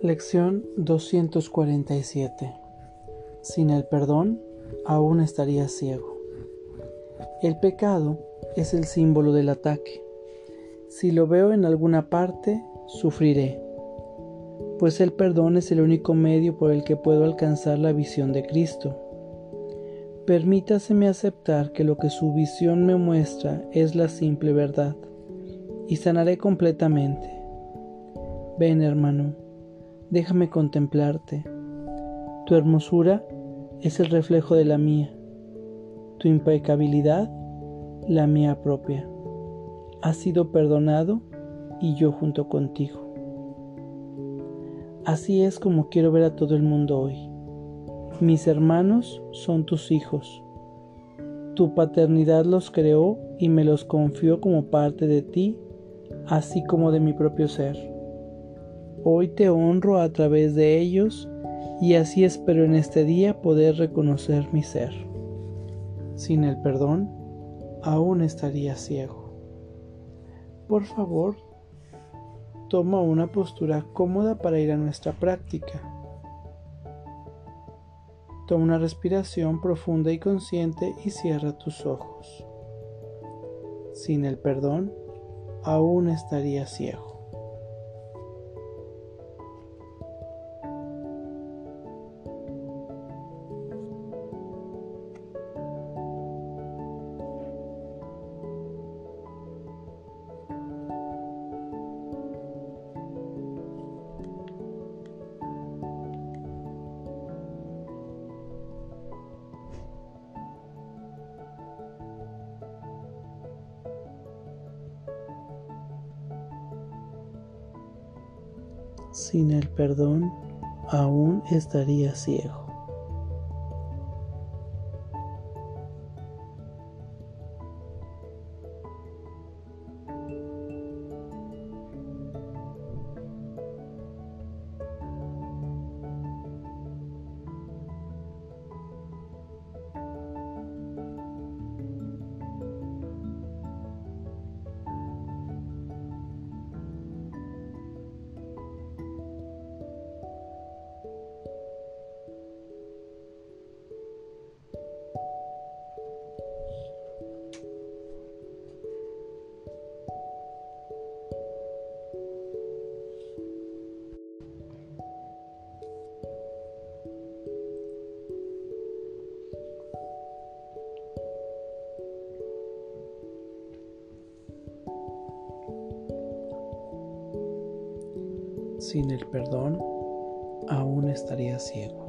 Lección 247 Sin el perdón, aún estaría ciego. El pecado es el símbolo del ataque. Si lo veo en alguna parte, sufriré, pues el perdón es el único medio por el que puedo alcanzar la visión de Cristo. Permítaseme aceptar que lo que su visión me muestra es la simple verdad, y sanaré completamente. Ven, hermano, déjame contemplarte. Tu hermosura es el reflejo de la mía, tu impecabilidad la mía propia. Has sido perdonado y yo junto contigo. Así es como quiero ver a todo el mundo hoy. Mis hermanos son tus hijos. Tu paternidad los creó y me los confió como parte de ti, así como de mi propio ser. Hoy te honro a través de ellos y así espero en este día poder reconocer mi ser. Sin el perdón, aún estaría ciego. Por favor, toma una postura cómoda para ir a nuestra práctica. Toma una respiración profunda y consciente y cierra tus ojos. Sin el perdón, aún estaría ciego. Sin el perdón aún estaría ciego. Sin el perdón, aún estaría ciego.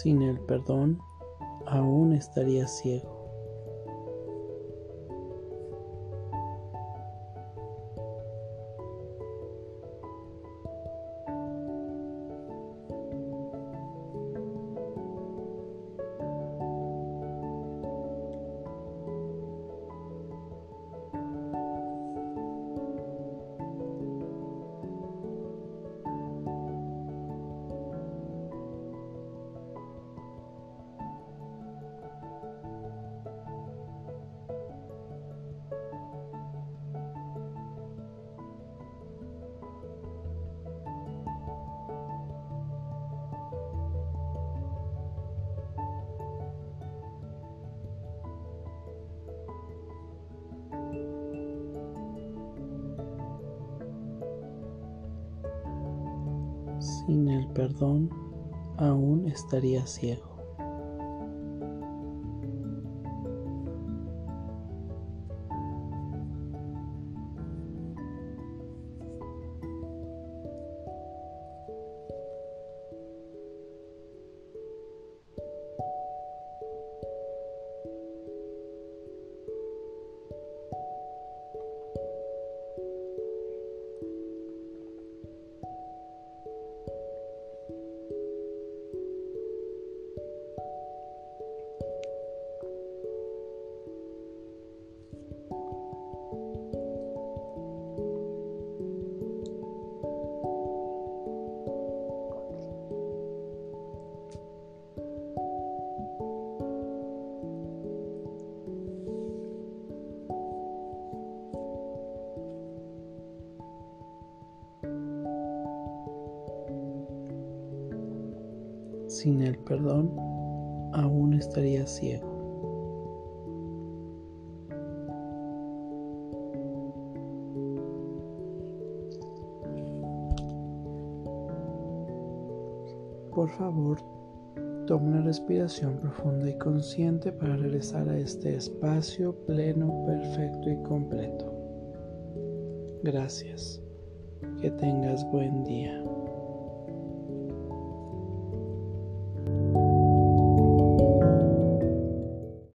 Sin el perdón, aún estaría ciego. Sin el perdón aún estaría ciego. Sin el perdón, aún estaría ciego. Por favor, toma una respiración profunda y consciente para regresar a este espacio pleno, perfecto y completo. Gracias. Que tengas buen día.